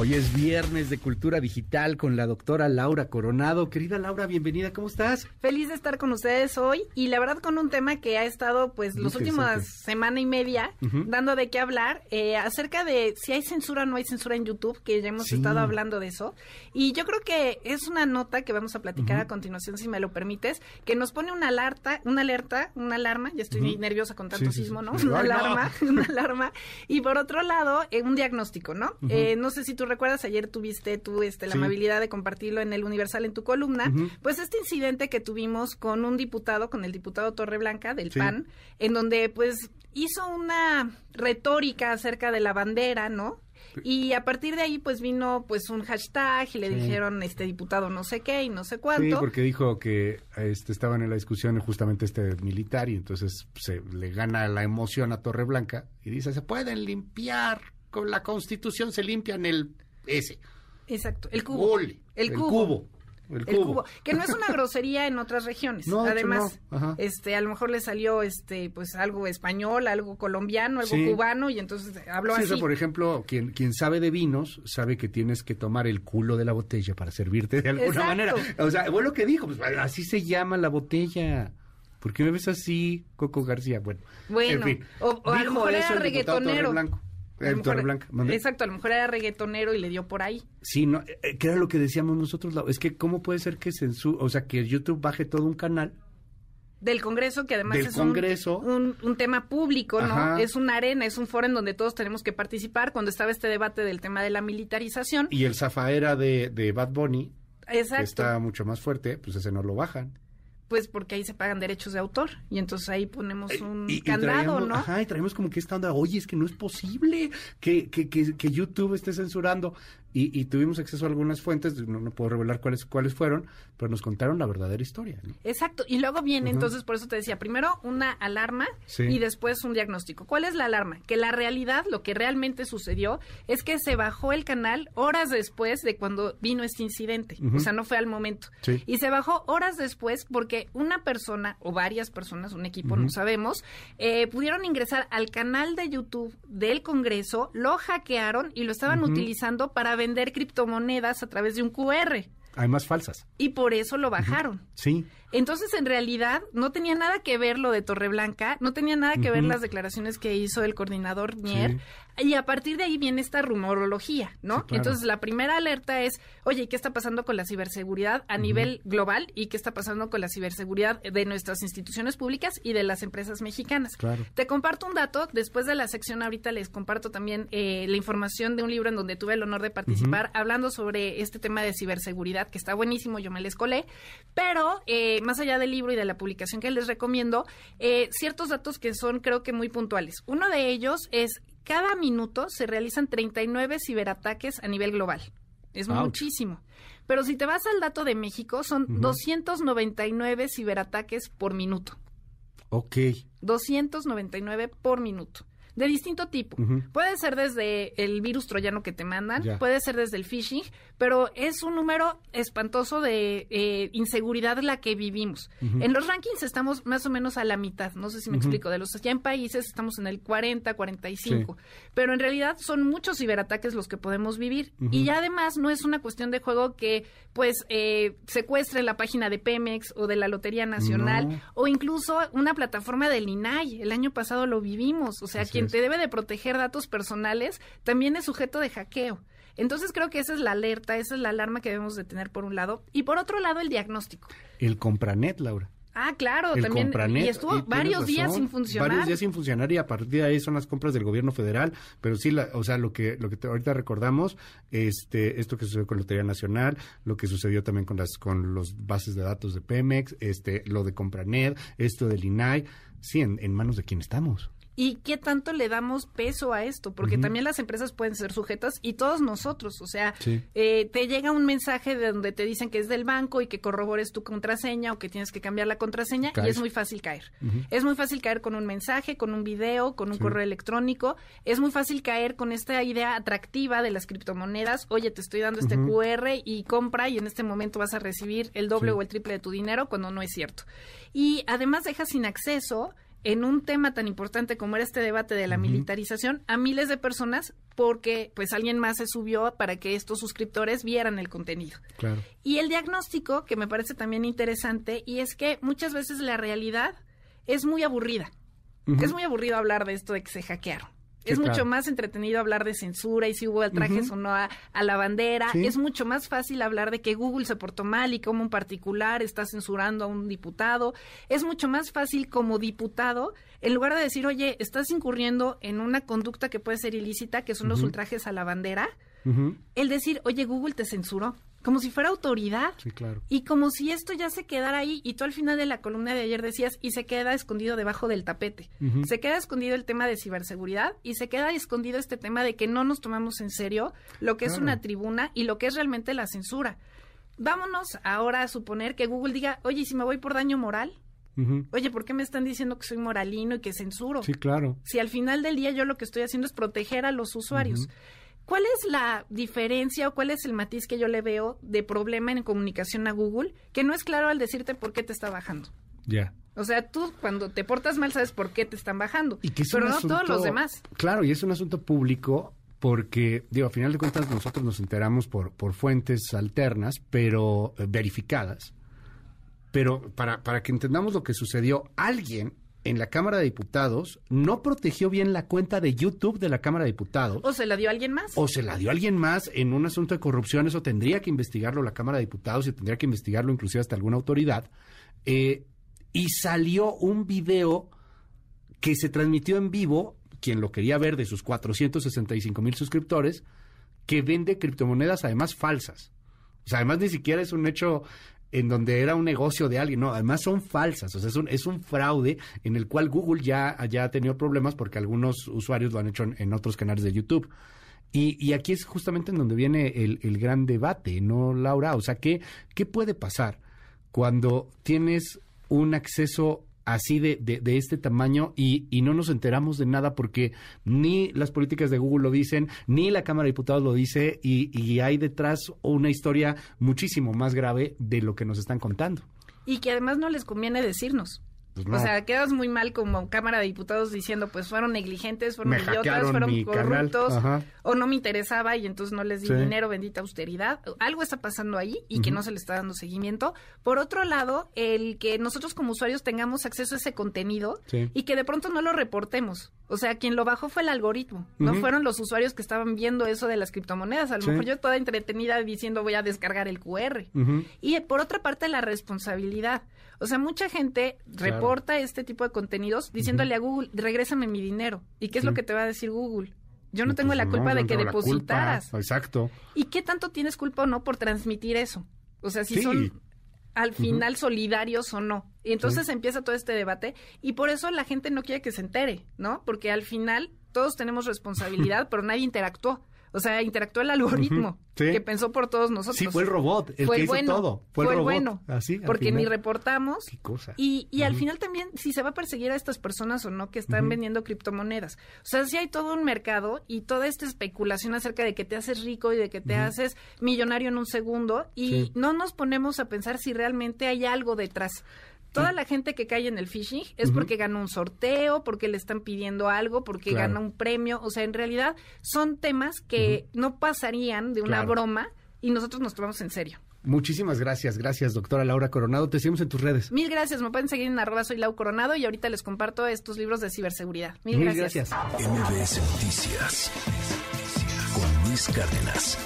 Hoy es viernes de Cultura Digital con la doctora Laura Coronado. Querida Laura, bienvenida, ¿cómo estás? Feliz de estar con ustedes hoy y la verdad con un tema que ha estado pues los últimos semana y media dando de qué hablar eh, acerca de si hay censura o no hay censura en YouTube, que ya hemos estado hablando de eso. Y yo creo que es una nota que vamos a platicar a continuación, si me lo permites, que nos pone una alerta, una alerta, una alarma, ya estoy nerviosa con tanto sismo, ¿no? Una alarma, una alarma. Y por otro lado, eh, un diagnóstico, ¿no? Eh, no sé si tú recuerdas, ayer tuviste tú este, la amabilidad de compartirlo en el Universal en tu columna, pues este incidente que tuvimos con un diputado, con el diputado Torreblanca del PAN, en donde pues hizo una retórica acerca de la bandera, ¿no? Y a partir de ahí, pues vino pues un hashtag y le dijeron este diputado no sé qué y no sé cuánto. Sí, porque dijo que este, estaban en la discusión justamente este militar y entonces se le gana la emoción a Torreblanca y dice, se pueden limpiar, con la constitución se limpian el ese. Exacto, el cubo. el, cubo. El cubo. que no es una grosería en otras regiones. No, Además, este, a lo mejor le salió, este, pues algo español, algo colombiano, algo cubano y entonces habló sí, así. por ejemplo, quien, quien sabe de vinos sabe que tienes que tomar el culo de la botella para servirte de alguna manera. O sea, fue lo que dijo, pues así se llama la botella. ¿Por qué me ves así, Coco García? Bueno, bueno en fin. o, a lo mejor era reggaetonero. Blanco. Blanca. Exacto, a lo mejor era reggaetonero y le dio por ahí. Sí, no, eh, que era lo que decíamos nosotros. Es que, ¿cómo puede ser que censura, o sea, que YouTube baje todo un canal? Del Congreso, que además es Un, un, tema público, ¿no? Es una arena, es un foro en donde todos tenemos que participar. Cuando estaba este debate del tema de la militarización. Y el zafaera de, de Bad Bunny, Exacto. que está mucho más fuerte, pues ese no lo bajan. Pues porque ahí se pagan derechos de autor y entonces ahí ponemos un candado, ¿no? Ajá, y traemos como que esta onda, oye, es que no es posible que, que, que, que YouTube esté censurando. Y, tuvimos acceso a algunas fuentes, no, puedo revelar cuáles cuáles fueron, pero nos contaron la verdadera historia. Exacto, y luego viene, entonces por eso te decía, primero una alarma y después un diagnóstico. ¿Cuál es la alarma? Que la realidad, lo que realmente sucedió, es que se bajó el canal horas después de cuando vino este incidente, o sea, no fue al momento. Y se bajó horas después porque una persona o varias personas, un equipo, no sabemos, eh, pudieron ingresar al canal de YouTube del Congreso, lo hackearon y lo estaban utilizando para vender criptomonedas a través de un QR. Hay más falsas. Y por eso lo bajaron. Sí. Entonces, en realidad, no tenía nada que ver lo de Torreblanca, no tenía nada que ver las declaraciones que hizo el coordinador Nier, y a partir de ahí viene esta rumorología, ¿no? Entonces, la primera alerta es, oye, ¿qué está pasando con la ciberseguridad a nivel global y qué está pasando con la ciberseguridad de nuestras instituciones públicas y de las empresas mexicanas? Claro. Te comparto un dato, después de la sección ahorita les comparto también eh, la información de un libro en donde tuve el honor de participar, hablando sobre este tema de ciberseguridad, que está buenísimo, yo me les colé, pero... Eh, más allá del libro y de la publicación que les recomiendo, eh, ciertos datos que son creo que muy puntuales. Uno de ellos es cada minuto se realizan 39 ciberataques a nivel global. Es muchísimo. Pero si te vas al dato de México, son 299 ciberataques por minuto. Ok. 299 por minuto de distinto tipo. Puede ser desde el virus troyano que te mandan, puede ser desde el phishing, pero es un número espantoso de eh, inseguridad la que vivimos. En los rankings estamos más o menos a la mitad, no sé si me explico, de los 100 países estamos en el 40, 45, pero en realidad son muchos ciberataques los que podemos vivir. Y además no es una cuestión de juego que pues eh, secuestre la página de Pemex o de la Lotería Nacional o incluso una plataforma del INAI. El año pasado lo vivimos, o sea, quien te debe de proteger datos personales, también es sujeto de hackeo. Entonces creo que esa es la alerta, esa es la alarma que debemos de tener por un lado. Y por otro lado, el diagnóstico. El compranet, Laura. Ah, claro, también. y estuvo varios días sin funcionar. Varios días sin funcionar y a partir de ahí son las compras del gobierno federal. Pero sí, la, o sea, lo que lo que ahorita recordamos, este, esto que sucedió con la Lotería Nacional, lo que sucedió también con las con los bases de datos de Pemex, este, lo de Compranet, esto del INAI, sí, en manos de quién estamos y qué tanto le damos peso a esto, porque también las empresas pueden ser sujetas y todos nosotros, o sea, eh, te llega un mensaje de donde te dicen que es del banco y que corrobores tu contraseña o que tienes que cambiar la contraseña y es muy fácil caer. Es muy fácil caer con un mensaje, con un video, con un correo electrónico, es muy fácil caer con esta idea atractiva de las criptomonedas, oye, te estoy dando este QR y compra y en este momento vas a recibir el doble o el triple de tu dinero cuando no es cierto. Y además deja sin acceso en un tema tan importante como era este debate de la militarización a miles de personas porque pues alguien más se subió para que estos suscriptores vieran el contenido. Claro. Y el diagnóstico que me parece también interesante y es que muchas veces la realidad es muy aburrida. Es muy aburrido hablar de esto de que se hackearon es mucho más entretenido hablar de censura y si hubo trajes o no a, la bandera. Es mucho más fácil hablar de que Google se portó mal y cómo un particular está censurando a un diputado. Es mucho más fácil como diputado, en lugar de decir, oye, estás incurriendo en una conducta que puede ser ilícita, que son los ultrajes a la bandera, el decir, oye, Google te censuró como si fuera autoridad. Sí, claro. Y como si esto ya se quedara ahí. Y tú al final de la columna de ayer decías, y se queda escondido debajo del tapete. Se queda escondido el tema de ciberseguridad y se queda escondido este tema de que no nos tomamos en serio lo que es una tribuna y lo que es realmente la censura. Vámonos ahora a suponer que Google diga, oye, si me voy por daño moral, Oye, ¿por qué me están diciendo que soy moralino y que censuro? Sí, claro. Si al final del día yo lo que estoy haciendo es proteger a los usuarios. ¿Cuál es la diferencia o cuál es el matiz que yo le veo de problema en comunicación a Google que no es claro al decirte por qué te está bajando? Ya. O sea, tú cuando te portas mal sabes por qué te están bajando, y que pero no todos los demás. Claro, y es un asunto público porque, digo, a final de cuentas nosotros nos enteramos por, por fuentes alternas, pero eh, verificadas. Pero para, para que entendamos lo que sucedió, alguien en la Cámara de Diputados no protegió bien la cuenta de YouTube de la Cámara de Diputados. ¿O se la dio a alguien más? O se la dio a alguien más en un asunto de corrupción. Eso tendría que investigarlo la Cámara de Diputados y tendría que investigarlo inclusive hasta alguna autoridad. Eh, y salió un video que se transmitió en vivo, quien lo quería ver de sus 465 mil suscriptores, que vende criptomonedas además falsas. O sea, además ni siquiera es un hecho en donde era un negocio de alguien. No, además son falsas. O sea, es un, es un fraude en el cual Google ya, ya ha tenido problemas porque algunos usuarios lo han hecho en, otros canales de YouTube. Y, y, aquí es justamente en donde viene el, el, gran debate, ¿no, Laura? O sea, ¿qué, ¿qué puede pasar cuando tienes un acceso así de, de, este tamaño y, y, no nos enteramos de nada porque ni las políticas de Google lo dicen, ni la Cámara de Diputados lo dice y, y hay detrás una historia muchísimo más grave de lo que nos están contando. Y que además no les conviene decirnos. Pues o sea, quedas muy mal como Cámara de Diputados diciendo, pues fueron negligentes, fueron idiotas, fueron corruptos, o no me interesaba y entonces no les di dinero, bendita austeridad. Algo está pasando ahí y que no se le está dando seguimiento. Por otro lado, el que nosotros como usuarios tengamos acceso a ese contenido y que de pronto no lo reportemos. O sea, quien lo bajó fue el algoritmo, no fueron los usuarios que estaban viendo eso de las criptomonedas. A lo mejor yo toda entretenida diciendo voy a descargar el QR. Y por otra parte, la responsabilidad. O sea, mucha gente reporta este tipo de contenidos diciéndole a Google, regrésame mi dinero. ¿Y qué es lo que te va a decir Google? Yo no, tengo pues la culpa de que depositaras. Exacto. ¿Y qué tanto tienes culpa o no por transmitir eso? O sea, si son al final solidarios o no. Y entonces empieza todo este debate y por eso la gente no quiere que se entere, ¿no? Porque al final todos tenemos responsabilidad, pero nadie interactuó. O sea, interactuó el algoritmo que pensó por todos nosotros. Sí, fue el robot el que hizo todo. Fue, el, bueno. Así, porque ni reportamos. Qué cosa. Y, y al final también, si se va a perseguir a estas personas o no que están vendiendo criptomonedas. O sea, si hay todo un mercado y toda esta especulación acerca de que te haces rico y de que te haces millonario en un segundo y no nos ponemos a pensar si realmente hay algo detrás. Toda la gente que cae en el phishing es porque ganó un sorteo, porque le están pidiendo algo, porque gana un premio. O sea, en realidad son temas que no pasarían de una broma y nosotros nos tomamos en serio. Muchísimas gracias, gracias doctora Laura Coronado. Te seguimos en tus redes. Mil gracias, me pueden seguir en arroba soy Lau Coronado y ahorita les comparto estos libros de ciberseguridad. Mil, gracias. gracias. MBS Noticias con Luis Cárdenas.